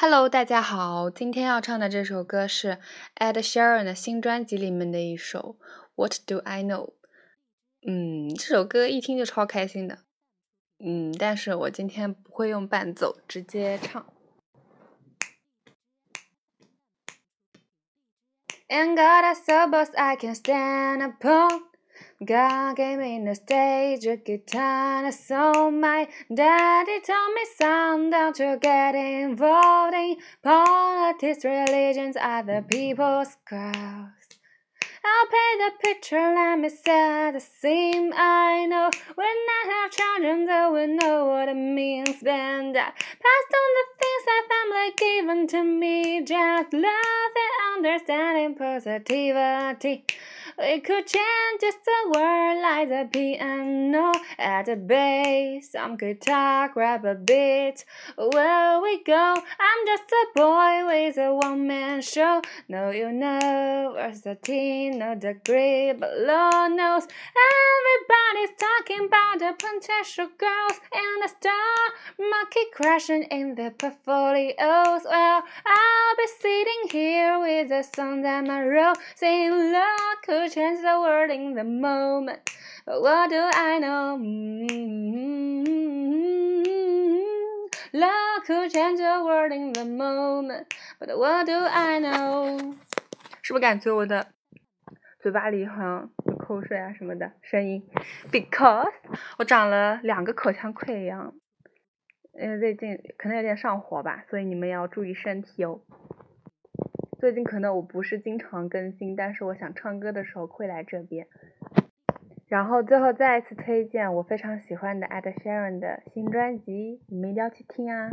Hello，大家好，今天要唱的这首歌是 Ed Sheeran 的新专辑里面的一首 What Do I Know？嗯，这首歌一听就超开心的。嗯，但是我今天不会用伴奏，直接唱。And God, I suppose I can stand upon. God gave me the stage, a guitar, and a song. My daddy told me, son, don't you get involved in politics, religions, other people's cause. I'll paint the picture, let me set the scene. I know when I have children, they will know what it means. When I passed on the things that family given to me, just love and understanding positivity. We could change just the word like the piano at the bass. Some guitar, grab a beat. Where we go? I'm just a boy with a one man show. No, you know, versatility, no degree, but Lord knows everybody's talking about the potential girls and the star market crashing in their portfolios. Well, I'll be sitting here with the song that I wrote, saying, Lord, could change the world in the moment. But what do I know? Love could change the world in the moment. But what do I know? 是不是感觉我的嘴巴里好像有 口水啊什么的声音？Because 我长了两个口腔溃疡，因为，最近可能有点上火吧，所以你们要注意身体哦。最近可能我不是经常更新，但是我想唱歌的时候会来这边。然后最后再一次推荐我非常喜欢的 Ed Sheeran 的新专辑，你们一定要去听啊！